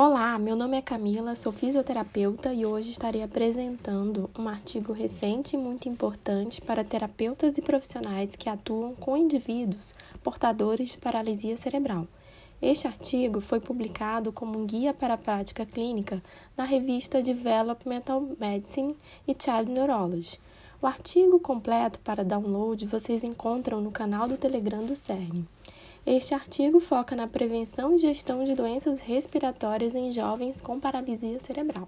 Olá, meu nome é Camila, sou fisioterapeuta e hoje estarei apresentando um artigo recente e muito importante para terapeutas e profissionais que atuam com indivíduos portadores de paralisia cerebral. Este artigo foi publicado como um guia para a prática clínica na revista Developmental Medicine e Child Neurology. O artigo completo para download vocês encontram no canal do Telegram do CERN. Este artigo foca na prevenção e gestão de doenças respiratórias em jovens com paralisia cerebral.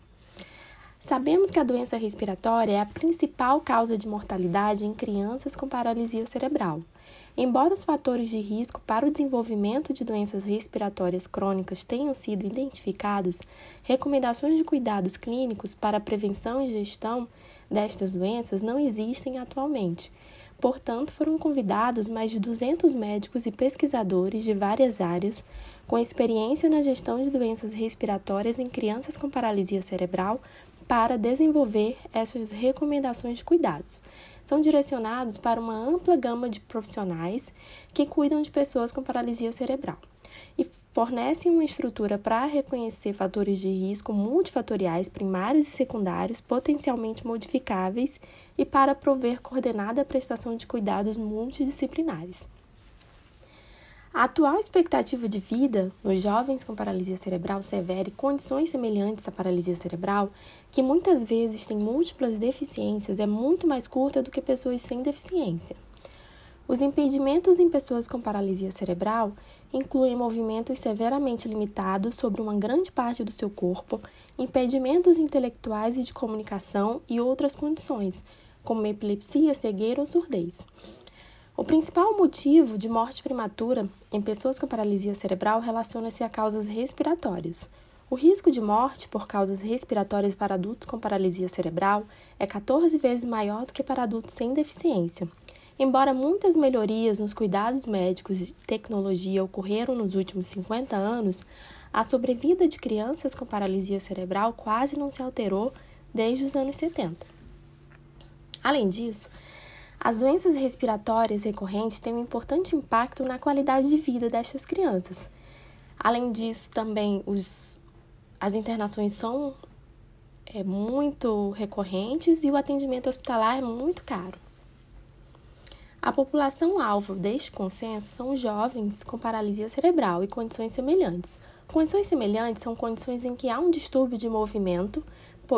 Sabemos que a doença respiratória é a principal causa de mortalidade em crianças com paralisia cerebral. Embora os fatores de risco para o desenvolvimento de doenças respiratórias crônicas tenham sido identificados, recomendações de cuidados clínicos para a prevenção e gestão destas doenças não existem atualmente. Portanto, foram convidados mais de 200 médicos e pesquisadores de várias áreas com experiência na gestão de doenças respiratórias em crianças com paralisia cerebral para desenvolver essas recomendações de cuidados. São direcionados para uma ampla gama de profissionais que cuidam de pessoas com paralisia cerebral e fornecem uma estrutura para reconhecer fatores de risco multifatoriais primários e secundários potencialmente modificáveis e para prover coordenada prestação de cuidados multidisciplinares. A atual expectativa de vida nos jovens com paralisia cerebral severa e condições semelhantes à paralisia cerebral, que muitas vezes têm múltiplas deficiências, é muito mais curta do que pessoas sem deficiência. Os impedimentos em pessoas com paralisia cerebral incluem movimentos severamente limitados sobre uma grande parte do seu corpo, impedimentos intelectuais e de comunicação e outras condições, como epilepsia, cegueira ou surdez. O principal motivo de morte prematura em pessoas com paralisia cerebral relaciona-se a causas respiratórias. O risco de morte por causas respiratórias para adultos com paralisia cerebral é 14 vezes maior do que para adultos sem deficiência. Embora muitas melhorias nos cuidados médicos e tecnologia ocorreram nos últimos 50 anos, a sobrevida de crianças com paralisia cerebral quase não se alterou desde os anos 70. Além disso, as doenças respiratórias recorrentes têm um importante impacto na qualidade de vida destas crianças. Além disso, também os, as internações são é, muito recorrentes e o atendimento hospitalar é muito caro. A população-alvo deste consenso são jovens com paralisia cerebral e condições semelhantes. Condições semelhantes são condições em que há um distúrbio de movimento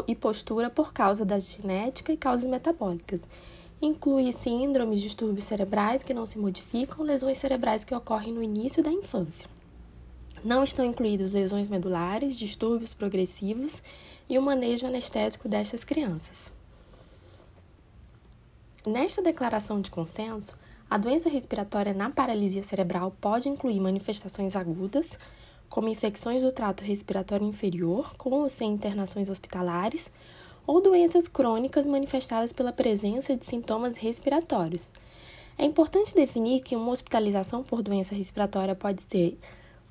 e postura por causa da genética e causas metabólicas. Inclui síndromes, distúrbios cerebrais que não se modificam, lesões cerebrais que ocorrem no início da infância. Não estão incluídos lesões medulares, distúrbios progressivos e o manejo anestésico destas crianças. Nesta declaração de consenso, a doença respiratória na paralisia cerebral pode incluir manifestações agudas, como infecções do trato respiratório inferior, com ou sem internações hospitalares, ou doenças crônicas manifestadas pela presença de sintomas respiratórios. É importante definir que uma hospitalização por doença respiratória pode ser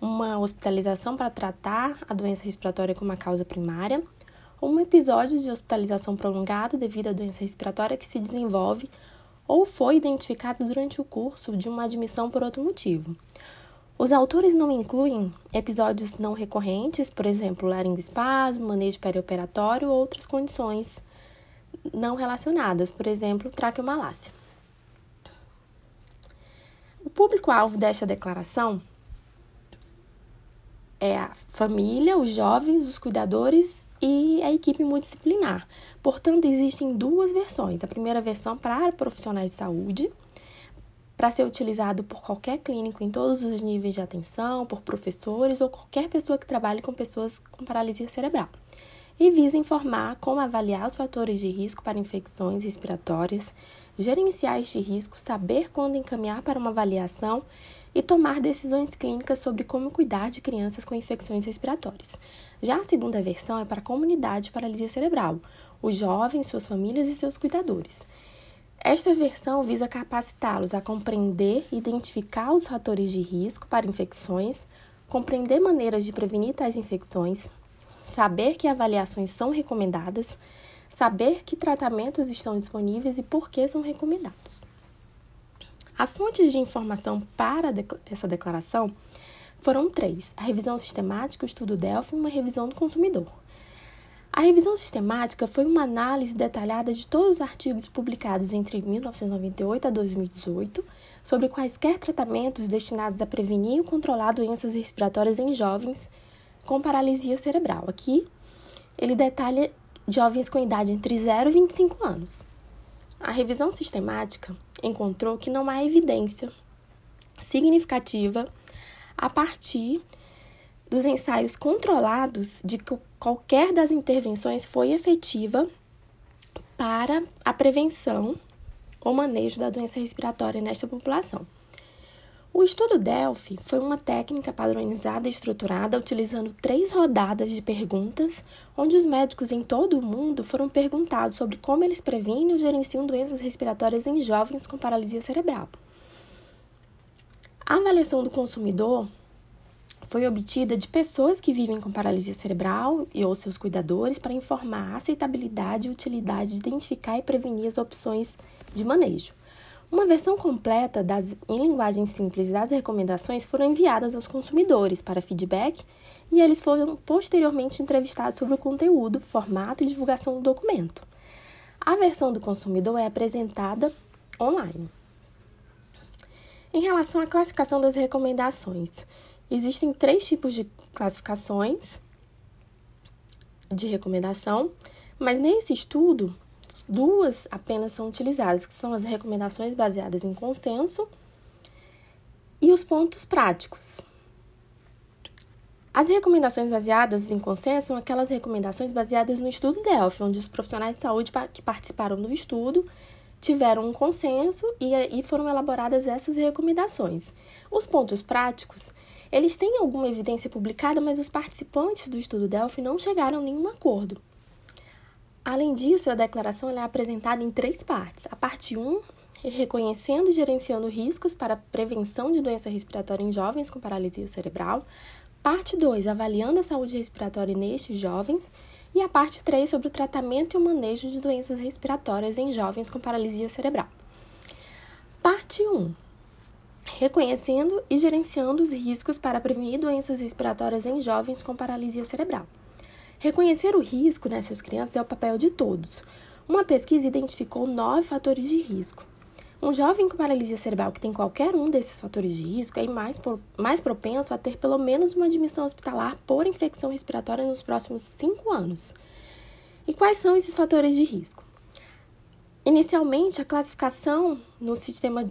uma hospitalização para tratar a doença respiratória como a causa primária, um episódio de hospitalização prolongado devido à doença respiratória que se desenvolve ou foi identificado durante o curso de uma admissão por outro motivo. Os autores não incluem episódios não recorrentes, por exemplo, laringoespasmo, manejo perioperatório ou outras condições não relacionadas, por exemplo, traqueomalácia. O público-alvo desta declaração é a família, os jovens, os cuidadores e a equipe multidisciplinar. Portanto, existem duas versões. A primeira versão para profissionais de saúde, para ser utilizado por qualquer clínico em todos os níveis de atenção, por professores ou qualquer pessoa que trabalhe com pessoas com paralisia cerebral. E visa informar como avaliar os fatores de risco para infecções respiratórias, gerenciar este risco, saber quando encaminhar para uma avaliação e tomar decisões clínicas sobre como cuidar de crianças com infecções respiratórias. Já a segunda versão é para a comunidade de paralisia cerebral, os jovens, suas famílias e seus cuidadores. Esta versão visa capacitá-los a compreender e identificar os fatores de risco para infecções, compreender maneiras de prevenir tais infecções, saber que avaliações são recomendadas, saber que tratamentos estão disponíveis e por que são recomendados. As fontes de informação para essa declaração foram três: a revisão sistemática, o estudo Delphi e uma revisão do consumidor. A revisão sistemática foi uma análise detalhada de todos os artigos publicados entre 1998 a 2018 sobre quaisquer tratamentos destinados a prevenir ou controlar doenças respiratórias em jovens com paralisia cerebral. Aqui ele detalha jovens com idade entre 0 e 25 anos. A revisão sistemática encontrou que não há evidência significativa a partir dos ensaios controlados de que qualquer das intervenções foi efetiva para a prevenção ou manejo da doença respiratória nesta população. O estudo Delphi foi uma técnica padronizada e estruturada utilizando três rodadas de perguntas, onde os médicos em todo o mundo foram perguntados sobre como eles previnem ou gerenciam doenças respiratórias em jovens com paralisia cerebral. A avaliação do consumidor foi obtida de pessoas que vivem com paralisia cerebral e ou seus cuidadores para informar a aceitabilidade e utilidade de identificar e prevenir as opções de manejo. Uma versão completa das, em linguagem simples das recomendações foram enviadas aos consumidores para feedback e eles foram posteriormente entrevistados sobre o conteúdo, formato e divulgação do documento. A versão do consumidor é apresentada online. Em relação à classificação das recomendações, Existem três tipos de classificações de recomendação, mas nesse estudo, duas apenas são utilizadas, que são as recomendações baseadas em consenso e os pontos práticos. As recomendações baseadas em consenso são aquelas recomendações baseadas no estudo Delphi, onde os profissionais de saúde que participaram do estudo tiveram um consenso e, e foram elaboradas essas recomendações. Os pontos práticos eles têm alguma evidência publicada, mas os participantes do estudo Delphi não chegaram a nenhum acordo. Além disso, a declaração é apresentada em três partes. A parte 1, reconhecendo e gerenciando riscos para prevenção de doença respiratória em jovens com paralisia cerebral. Parte 2, avaliando a saúde respiratória nestes jovens. E a parte 3, sobre o tratamento e o manejo de doenças respiratórias em jovens com paralisia cerebral. Parte 1, reconhecendo e gerenciando os riscos para prevenir doenças respiratórias em jovens com paralisia cerebral. Reconhecer o risco nessas crianças é o papel de todos. Uma pesquisa identificou nove fatores de risco. Um jovem com paralisia cerebral que tem qualquer um desses fatores de risco é mais, mais propenso a ter pelo menos uma admissão hospitalar por infecção respiratória nos próximos cinco anos. E quais são esses fatores de risco? Inicialmente, a classificação no sistema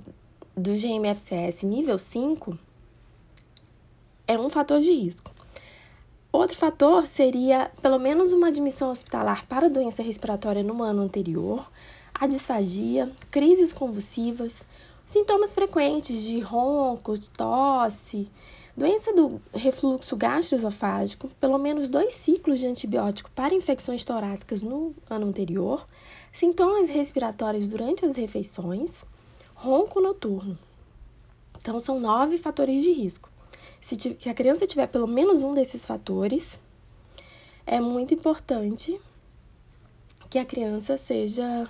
do GMFCS nível 5 é um fator de risco. Outro fator seria pelo menos uma admissão hospitalar para doença respiratória no ano anterior, a disfagia, crises convulsivas, sintomas frequentes de ronco, tosse, doença do refluxo gastroesofágico, pelo menos dois ciclos de antibiótico para infecções torácicas no ano anterior, sintomas respiratórios durante as refeições, ronco noturno. Então, são nove fatores de risco. Se, a criança tiver pelo menos um desses fatores, é muito importante que a criança seja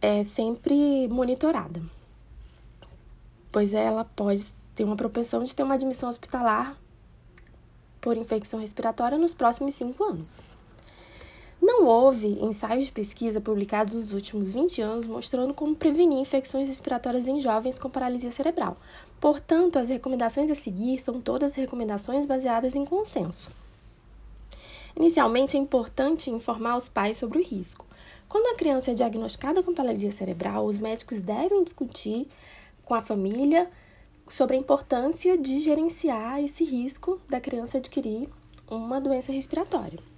é, sempre monitorada, pois ela pode ter uma propensão de ter uma admissão hospitalar por infecção respiratória nos próximos cinco anos. Não houve ensaios de pesquisa publicados nos últimos 20 anos mostrando como prevenir infecções respiratórias em jovens com paralisia cerebral. Portanto, as recomendações a seguir são todas recomendações baseadas em consenso. Inicialmente, é importante informar os pais sobre o risco. Quando a criança é diagnosticada com paralisia cerebral, os médicos devem discutir com a família sobre a importância de gerenciar esse risco da criança adquirir uma doença respiratória.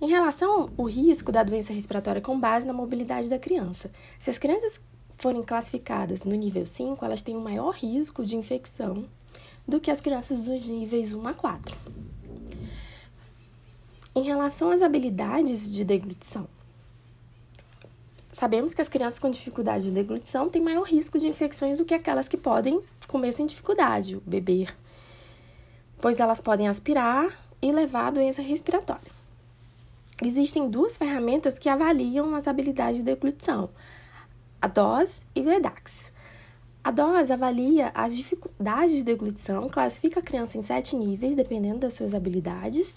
Em relação ao risco da doença respiratória com base na mobilidade da criança, se as crianças forem classificadas no nível 5, elas têm um maior risco de infecção do que as crianças dos níveis 1 a 4. Em relação às habilidades de deglutição, sabemos que as crianças com dificuldade de deglutição têm maior risco de infecções do que aquelas que podem comer sem dificuldade, beber, pois elas podem aspirar e levar a doença respiratória. Existem duas ferramentas que avaliam as habilidades de deglutição, a DOS e o EDAX. A DOS avalia as dificuldades de deglutição, classifica a criança em sete níveis, dependendo das suas habilidades.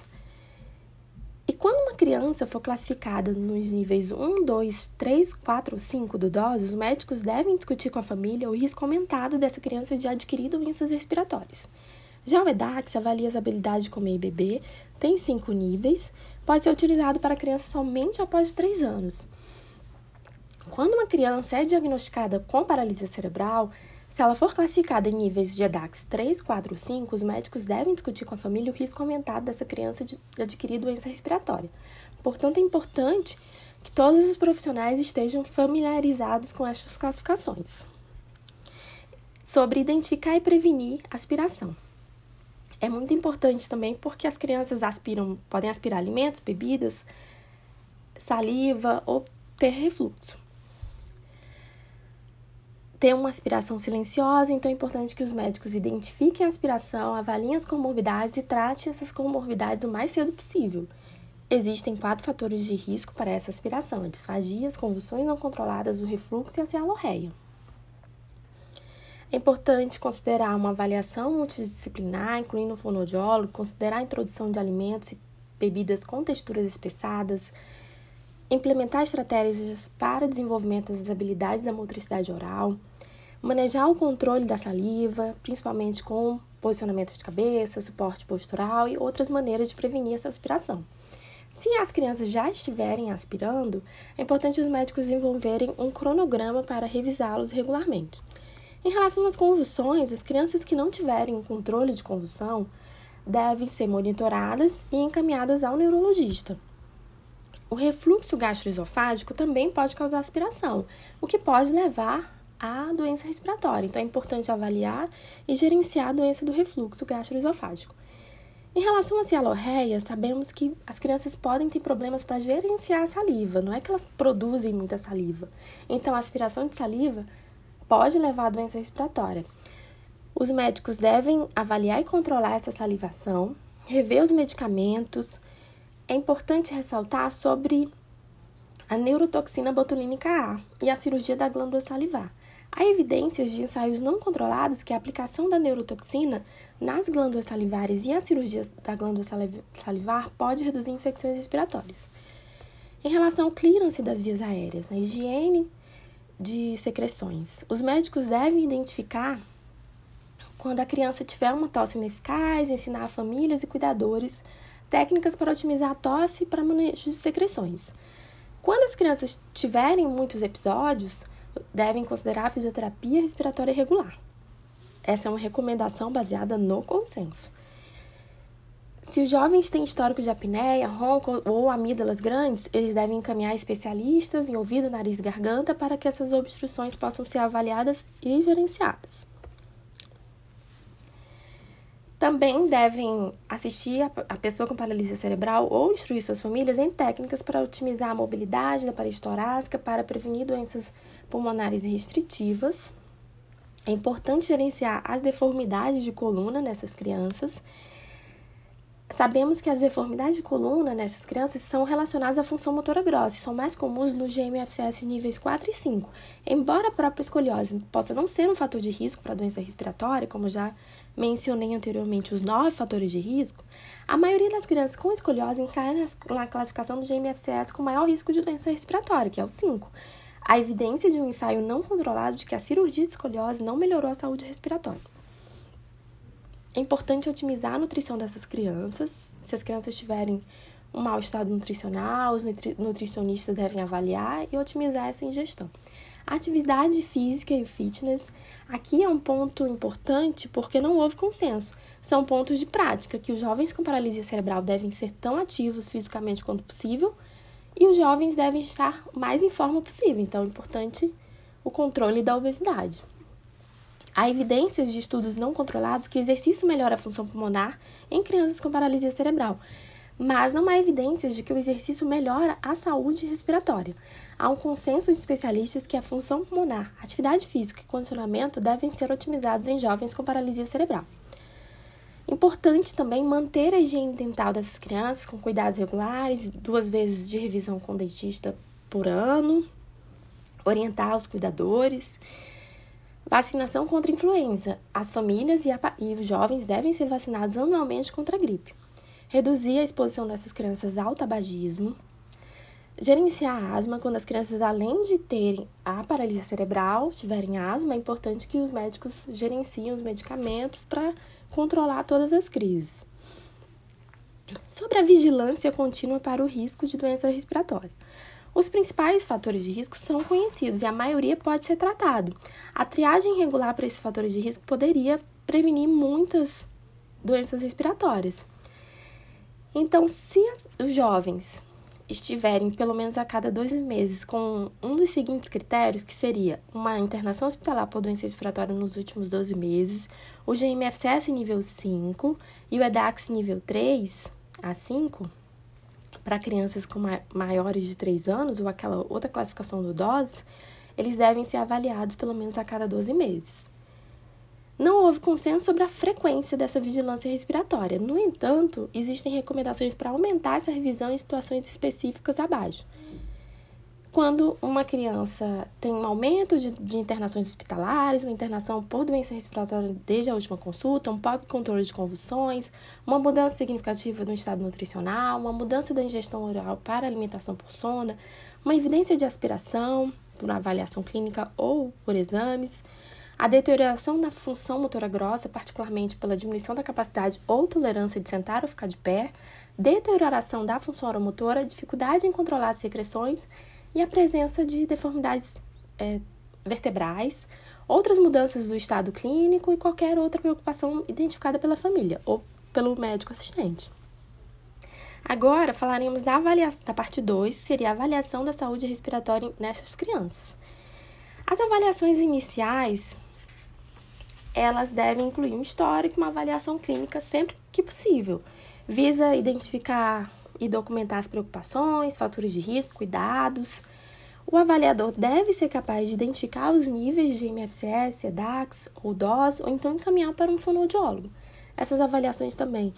E quando uma criança for classificada nos níveis 1, 2, 3, 4 ou 5 do DOS, os médicos devem discutir com a família o risco aumentado dessa criança de adquirir doenças respiratórias. Já o EDAX avalia as habilidades de comer e beber, tem cinco níveis, pode ser utilizado para criança somente após 3 anos. Quando uma criança é diagnosticada com paralisia cerebral, se ela for classificada em níveis de EDAX 3, 4 ou 5, os médicos devem discutir com a família o risco aumentado dessa criança de adquirir doença respiratória. Portanto, é importante que todos os profissionais estejam familiarizados com estas classificações. Sobre identificar e prevenir aspiração. É muito importante também porque as crianças aspiram, podem aspirar alimentos, bebidas, saliva ou ter refluxo ter uma aspiração silenciosa, então é importante que os médicos identifiquem a aspiração, avaliem as comorbidades e tratem essas comorbidades o mais cedo possível. Existem quatro fatores de risco para essa aspiração: a disfagia, as convulsões não controladas, o refluxo e a cialorreia. É importante considerar uma avaliação multidisciplinar, incluindo o fonoaudiólogo, considerar a introdução de alimentos e bebidas com texturas espessadas, implementar estratégias para desenvolvimento das habilidades da motricidade oral, manejar o controle da saliva, principalmente com posicionamento de cabeça, suporte postural e outras maneiras de prevenir essa aspiração. Se as crianças já estiverem aspirando, é importante os médicos desenvolverem um cronograma para revisá-los regularmente. Em relação às convulsões, as crianças que não tiverem controle de convulsão devem ser monitoradas e encaminhadas ao neurologista. O refluxo gastroesofágico também pode causar aspiração, o que pode levar à doença respiratória. Então é importante avaliar e gerenciar a doença do refluxo gastroesofágico. Em relação à cialorreia, sabemos que as crianças podem ter problemas para gerenciar a saliva, não é que elas produzem muita saliva. Então, a aspiração de saliva pode levar à doença respiratória. Os médicos devem avaliar e controlar essa salivação, rever os medicamentos, é importante ressaltar sobre a neurotoxina botulínica A e a cirurgia da glândula salivar. Há evidências de ensaios não controlados que a aplicação da neurotoxina nas glândulas salivares e a cirurgia da glândula salivar pode reduzir infecções respiratórias. Em relação ao clearance das vias aéreas, na higiene de secreções, os médicos devem identificar quando a criança tiver uma tosse ineficaz, ensinar famílias e cuidadores técnicas para otimizar a tosse para manejo de secreções. Quando as crianças tiverem muitos episódios, devem considerar a fisioterapia respiratória regular. Essa é uma recomendação baseada no consenso. Se os jovens têm histórico de apneia, ronco ou amígdalas grandes, eles devem encaminhar especialistas em ouvido, nariz e garganta para que essas obstruções possam ser avaliadas e gerenciadas. Também devem assistir a pessoa com paralisia cerebral ou instruir suas famílias em técnicas para otimizar a mobilidade da parede torácica, para prevenir doenças pulmonares restritivas. É importante gerenciar as deformidades de coluna nessas crianças Sabemos que as deformidades de coluna nessas crianças são relacionadas à função motora grossa e são mais comuns no GMFCS níveis 4 e 5. Embora a própria escoliose possa não ser um fator de risco para a doença respiratória, como já mencionei anteriormente os nove fatores de risco, a maioria das crianças com escoliose cai na classificação do GMFCS com maior risco de doença respiratória, que é o 5. A evidência de um ensaio não controlado de que a cirurgia de escoliose não melhorou a saúde respiratória. É importante otimizar a nutrição dessas crianças. Se as crianças tiverem um mau estado nutricional, os nutri nutricionistas devem avaliar e otimizar essa ingestão. Atividade física e fitness aqui é um ponto importante porque não houve consenso. São pontos de prática que os jovens com paralisia cerebral devem ser tão ativos fisicamente quanto possível e os jovens devem estar mais em forma possível. Então, é importante o controle da obesidade. Há evidências de estudos não controlados que o exercício melhora a função pulmonar em crianças com paralisia cerebral, mas não há evidências de que o exercício melhora a saúde respiratória. Há um consenso de especialistas que a função pulmonar, atividade física e condicionamento devem ser otimizados em jovens com paralisia cerebral. Importante também manter a higiene dental dessas crianças com cuidados regulares, duas vezes de revisão com dentista por ano, orientar os cuidadores Vacinação contra influenza. As famílias e, a, e, os jovens devem ser vacinados anualmente contra a gripe. Reduzir a exposição dessas crianças ao tabagismo. Gerenciar a asma quando as crianças, além de terem a paralisia cerebral, tiverem asma, é importante que os médicos gerenciem os medicamentos para controlar todas as crises. Sobre a vigilância contínua para o risco de doença respiratória. Os principais fatores de risco são conhecidos e a maioria pode ser tratado. A triagem regular para esses fatores de risco poderia prevenir muitas doenças respiratórias. Então, se os jovens estiverem pelo menos a cada dois meses com um dos seguintes critérios, que seria uma internação hospitalar por doença respiratória nos últimos 12 meses, o GMFCS nível 5 e o EDAX nível 3 a 5, para crianças com maiores de 3 anos, ou aquela outra classificação do DOS, eles devem ser avaliados pelo menos a cada 12 meses. Não houve consenso sobre a frequência dessa vigilância respiratória. No entanto, existem recomendações para aumentar essa revisão em situações específicas abaixo quando uma criança tem um aumento de, de, internações hospitalares, uma internação por doença respiratória desde a última consulta, um próprio controle de convulsões, uma mudança significativa no estado nutricional, uma mudança da ingestão oral para alimentação por sona, uma evidência de aspiração por avaliação clínica ou por exames, a deterioração da função motora grossa, particularmente pela diminuição da capacidade ou tolerância de sentar ou ficar de pé, deterioração da função oromotora, dificuldade em controlar as secreções e a presença de deformidades é, vertebrais, outras mudanças do estado clínico e qualquer outra preocupação identificada pela família ou pelo médico assistente. Agora falaremos da avaliação, da parte 2, seria a avaliação da saúde respiratória nessas crianças. As avaliações iniciais, elas devem incluir um histórico e uma avaliação clínica sempre que possível. Visa identificar e documentar as preocupações, fatores de risco, cuidados. O avaliador deve ser capaz de identificar os níveis de MFCS, EDAX ou DOS, ou então encaminhar para um fonoaudiólogo. Essas avaliações também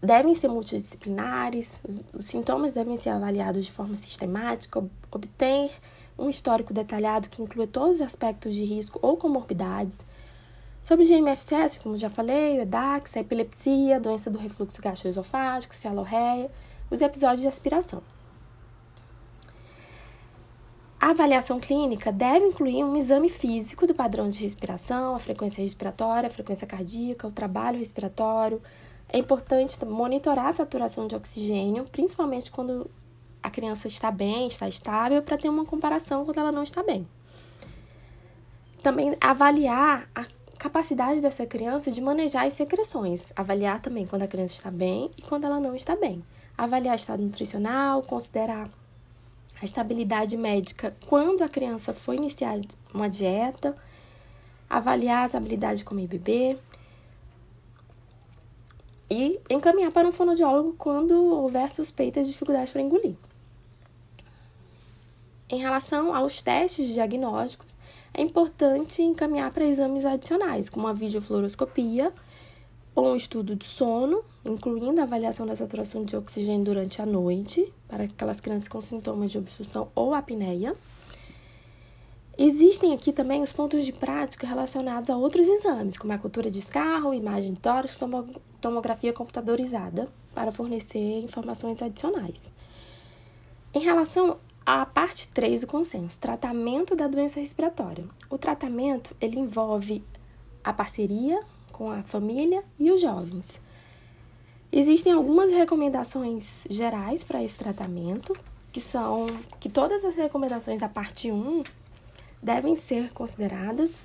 devem ser multidisciplinares, os, sintomas devem ser avaliados de forma sistemática, ob obter um histórico detalhado que inclua todos os aspectos de risco ou comorbidades. Sobre GMFCS, como já falei, o EDAX, a epilepsia, a doença do refluxo gastroesofágico, cialorreia, os episódios de aspiração. A avaliação clínica deve incluir um exame físico do padrão de respiração, a frequência respiratória, a frequência cardíaca, o trabalho respiratório. É importante monitorar a saturação de oxigênio, principalmente quando a criança está bem, está estável, para ter uma comparação quando ela não está bem. Também avaliar a capacidade dessa criança de manejar as secreções. Avaliar também quando a criança está bem e quando ela não está bem avaliar estado nutricional, considerar a estabilidade médica quando a criança foi iniciar uma dieta, avaliar as habilidades de comer e beber e encaminhar para um fonoaudiólogo quando houver suspeitas de dificuldades para engolir. Em relação aos testes diagnósticos, é importante encaminhar para exames adicionais, como a videofluoroscopia um estudo de sono, incluindo a avaliação da saturação de oxigênio durante a noite, para aquelas crianças com sintomas de obstrução ou apneia. Existem aqui também os pontos de prática relacionados a outros exames, como a cultura de escarro, imagem de tórax, tomografia computadorizada, para fornecer informações adicionais. Em relação à parte 3 do consenso, tratamento da doença respiratória. O tratamento ele envolve a parceria com a família e os jovens. Existem algumas recomendações gerais para esse tratamento, que são que todas as recomendações da parte 1 devem ser consideradas.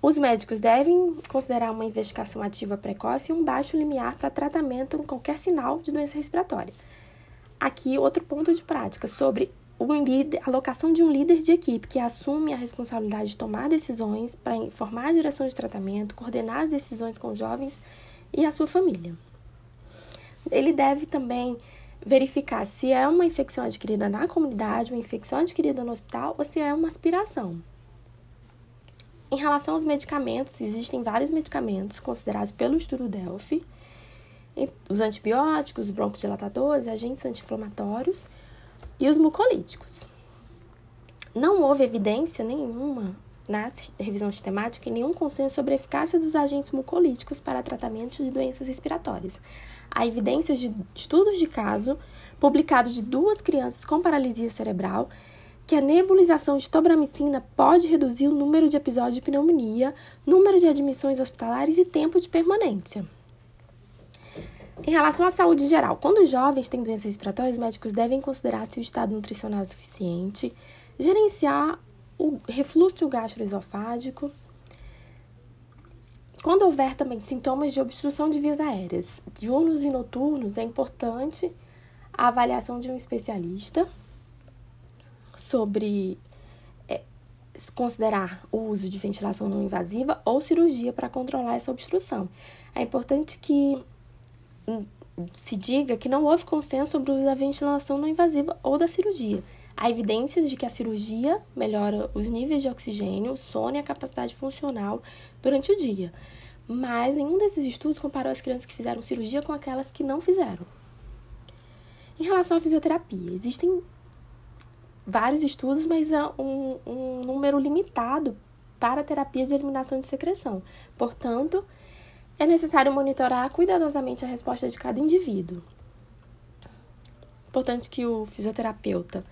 Os médicos devem considerar uma investigação ativa precoce e um baixo limiar para tratamento em qualquer sinal de doença respiratória. Aqui, outro ponto de prática sobre líder, a alocação de um líder de equipe que assume a responsabilidade de tomar decisões para informar a direção de tratamento, coordenar as decisões com os jovens e a sua família. Ele deve também verificar se é uma infecção adquirida na comunidade, uma infecção adquirida no hospital ou se é uma aspiração. Em relação aos medicamentos, existem vários medicamentos considerados pelo estudo Delphi, os antibióticos, os broncodilatadores, agentes anti-inflamatórios e os mucolíticos. Não houve evidência nenhuma na revisão sistemática nenhum consenso sobre a eficácia dos agentes mucolíticos para tratamento de doenças respiratórias. Há evidências de estudos de caso publicados de duas crianças com paralisia cerebral que a nebulização de tobramicina pode reduzir o número de episódios de pneumonia, número de admissões hospitalares e tempo de permanência. Em relação à saúde geral, quando os jovens têm doenças respiratórias, os médicos devem considerar se o estado nutricional é suficiente, gerenciar o refluxo gastroesofágico. Quando houver também sintomas de obstrução de vias aéreas, diurnos e noturnos, é importante a avaliação de um especialista sobre é, considerar o uso de ventilação não invasiva ou cirurgia para controlar essa obstrução. É importante que se diga que não houve consenso sobre o uso da ventilação não invasiva ou da cirurgia. Há evidências de que a cirurgia melhora os níveis de oxigênio, o sono e a capacidade funcional durante o dia. Mas nenhum desses estudos comparou as crianças que fizeram cirurgia com aquelas que não fizeram. Em relação à fisioterapia, existem vários estudos, mas há um, um número limitado para terapias de eliminação de secreção. Portanto, é necessário monitorar cuidadosamente a resposta de cada indivíduo. Importante que o fisioterapeuta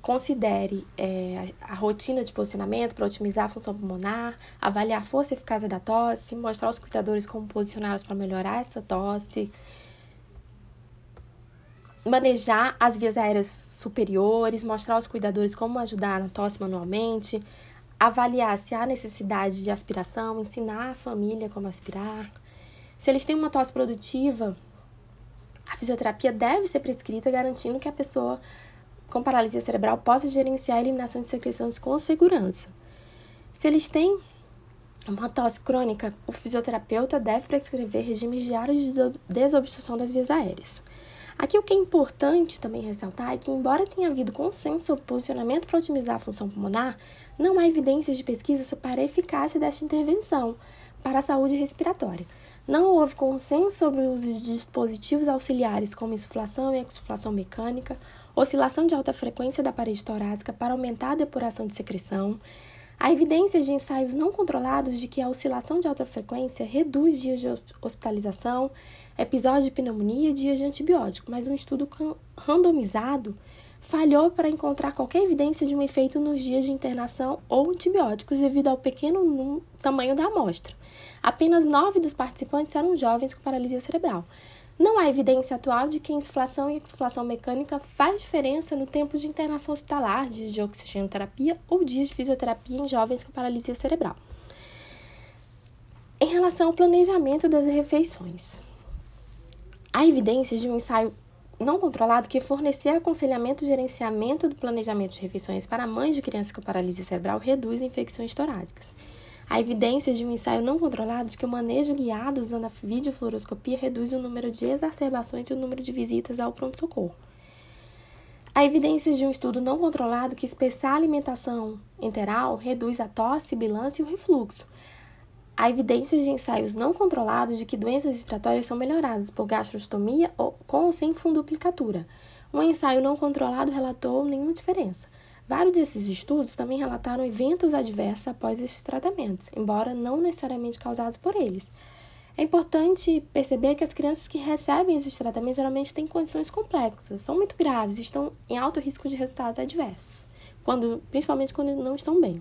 considere é, a rotina de posicionamento para otimizar a função pulmonar, avaliar a força e eficácia da tosse, mostrar aos cuidadores como posicioná-los para melhorar essa tosse, manejar as vias aéreas superiores, mostrar aos cuidadores como ajudar na tosse manualmente, avaliar se há necessidade de aspiração, ensinar a família como aspirar. Se eles têm uma tosse produtiva, a fisioterapia deve ser prescrita, garantindo que a pessoa com paralisia cerebral possa gerenciar a eliminação de secreções com segurança. Se eles têm uma tosse crônica, o fisioterapeuta deve prescrever regimes diários de desobstrução das vias aéreas. Aqui o que é importante também ressaltar é que, embora tenha havido consenso sobre posicionamento para otimizar a função pulmonar, não há evidências de pesquisa para a eficácia desta intervenção para a saúde respiratória. Não houve consenso sobre o uso de dispositivos auxiliares como insuflação e exuflação mecânica, oscilação de alta frequência da parede torácica para aumentar a depuração de secreção. Há evidências de ensaios não controlados de que a oscilação de alta frequência reduz dias de hospitalização, episódio de pneumonia e dias de antibiótico, mas um estudo randomizado falhou para encontrar qualquer evidência de um efeito nos dias de internação ou antibióticos devido ao pequeno tamanho da amostra. Apenas nove dos participantes eram jovens com paralisia cerebral. Não há evidência atual de que insuflação e exuflação mecânica faz diferença no tempo de internação hospitalar, dias de oxigenoterapia ou dias de fisioterapia em jovens com paralisia cerebral. Em relação ao planejamento das refeições, há evidências de um ensaio não controlado que fornecer aconselhamento e gerenciamento do planejamento de refeições para mães de crianças com paralisia cerebral reduz infecções torácicas. Há evidências de um ensaio não controlado de que o manejo guiado usando a videofluoroscopia reduz o número de exacerbações e o número de visitas ao pronto-socorro. Há evidências de um estudo não controlado que espessar a alimentação enteral reduz a tosse, sibilância e o refluxo. Há evidências de ensaios não controlados de que doenças respiratórias são melhoradas por gastrostomia ou com ou sem funduplicatura. Um ensaio não controlado relatou nenhuma diferença. Vários desses estudos também relataram eventos adversos após esses tratamentos, embora não necessariamente causados por eles. É importante perceber que as crianças que recebem esses tratamentos geralmente têm condições complexas, são muito graves e estão em alto risco de resultados adversos, quando, principalmente quando não estão bem.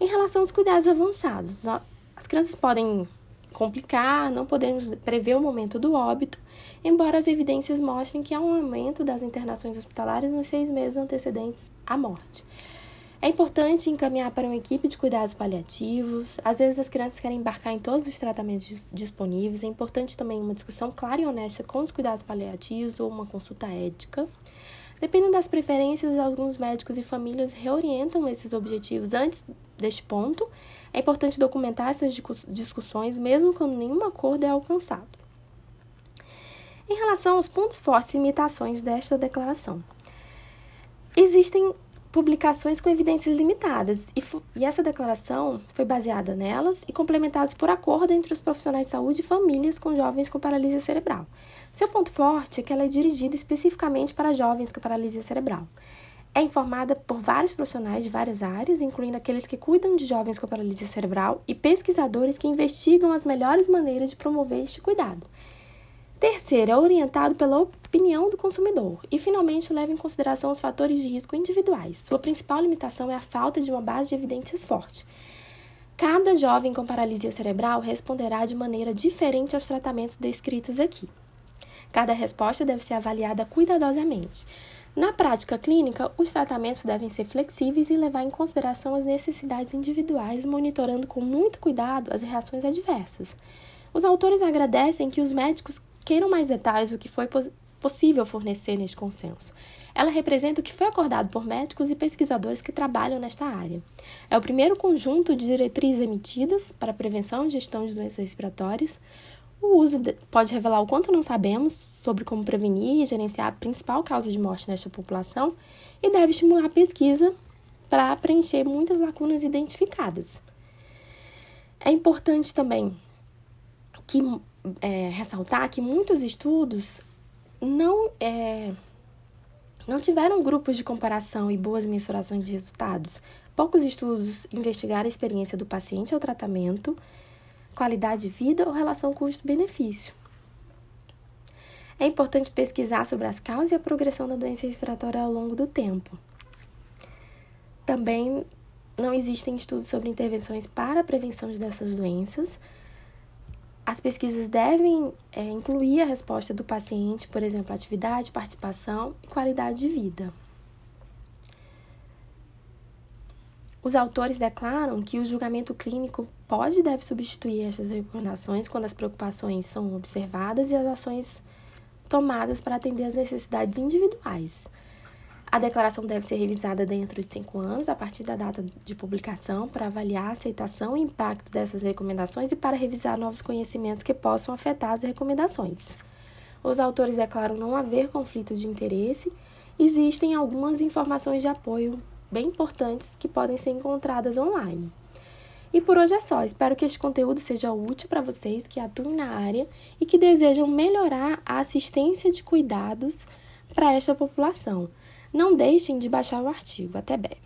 Em relação aos cuidados avançados, as crianças podem complicar, não podemos prever o momento do óbito, embora as evidências mostrem que há um aumento das internações hospitalares nos seis meses antecedentes à morte. É importante encaminhar para uma equipe de cuidados paliativos. Às vezes as crianças querem embarcar em todos os tratamentos disponíveis. É importante também uma discussão clara e honesta com os cuidados paliativos ou uma consulta ética. Dependendo das preferências, alguns médicos e famílias reorientam esses objetivos antes deste ponto. É importante documentar essas discussões, mesmo quando nenhum acordo é alcançado. Em relação aos pontos fortes e limitações desta declaração, existem publicações com evidências limitadas, e, e, essa declaração foi baseada nelas e complementadas por acordo entre os profissionais de saúde e famílias com jovens com paralisia cerebral. Seu ponto forte é que ela é dirigida especificamente para jovens com paralisia cerebral. É informada por vários profissionais de várias áreas, incluindo aqueles que cuidam de jovens com paralisia cerebral e pesquisadores que investigam as melhores maneiras de promover este cuidado. Terceiro, é orientado pela opinião do consumidor. E, finalmente, leva em consideração os fatores de risco individuais. Sua principal limitação é a falta de uma base de evidências forte. Cada jovem com paralisia cerebral responderá de maneira diferente aos tratamentos descritos aqui. Cada resposta deve ser avaliada cuidadosamente. Na prática clínica, os tratamentos devem ser flexíveis e levar em consideração as necessidades individuais, monitorando com muito cuidado as reações adversas. Os autores agradecem que os médicos queiram mais detalhes do que foi possível fornecer neste consenso. Ela representa o que foi acordado por médicos e pesquisadores que trabalham nesta área. É o primeiro conjunto de diretrizes emitidas para prevenção e gestão de doenças respiratórias. O uso pode revelar o quanto não sabemos sobre como prevenir e gerenciar a principal causa de morte nesta população e deve estimular a pesquisa para preencher muitas lacunas identificadas. É importante também que é, ressaltar que muitos estudos não, é, não tiveram grupos de comparação e boas mensurações de resultados. Poucos estudos investigaram a experiência do paciente ao tratamento, qualidade de vida ou relação custo-benefício. É importante pesquisar sobre as causas e a progressão da doença respiratória ao longo do tempo. Também não existem estudos sobre intervenções para a prevenção dessas doenças, as pesquisas devem é, incluir a resposta do paciente, por exemplo, atividade, participação e qualidade de vida. Os autores declaram que o julgamento clínico pode e deve substituir essas recomendações quando as preocupações são observadas e as ações tomadas para atender às necessidades individuais. A declaração deve ser revisada dentro de cinco anos, a partir da data de publicação, para avaliar a aceitação e impacto dessas recomendações e para revisar novos conhecimentos que possam afetar as recomendações. Os autores declaram não haver conflito de interesse. Existem algumas informações de apoio bem importantes que podem ser encontradas online. E por hoje é só. Espero que este conteúdo seja útil para vocês que atuam na área e que desejam melhorar a assistência de cuidados para esta população. Não deixem de baixar o artigo. Até breve.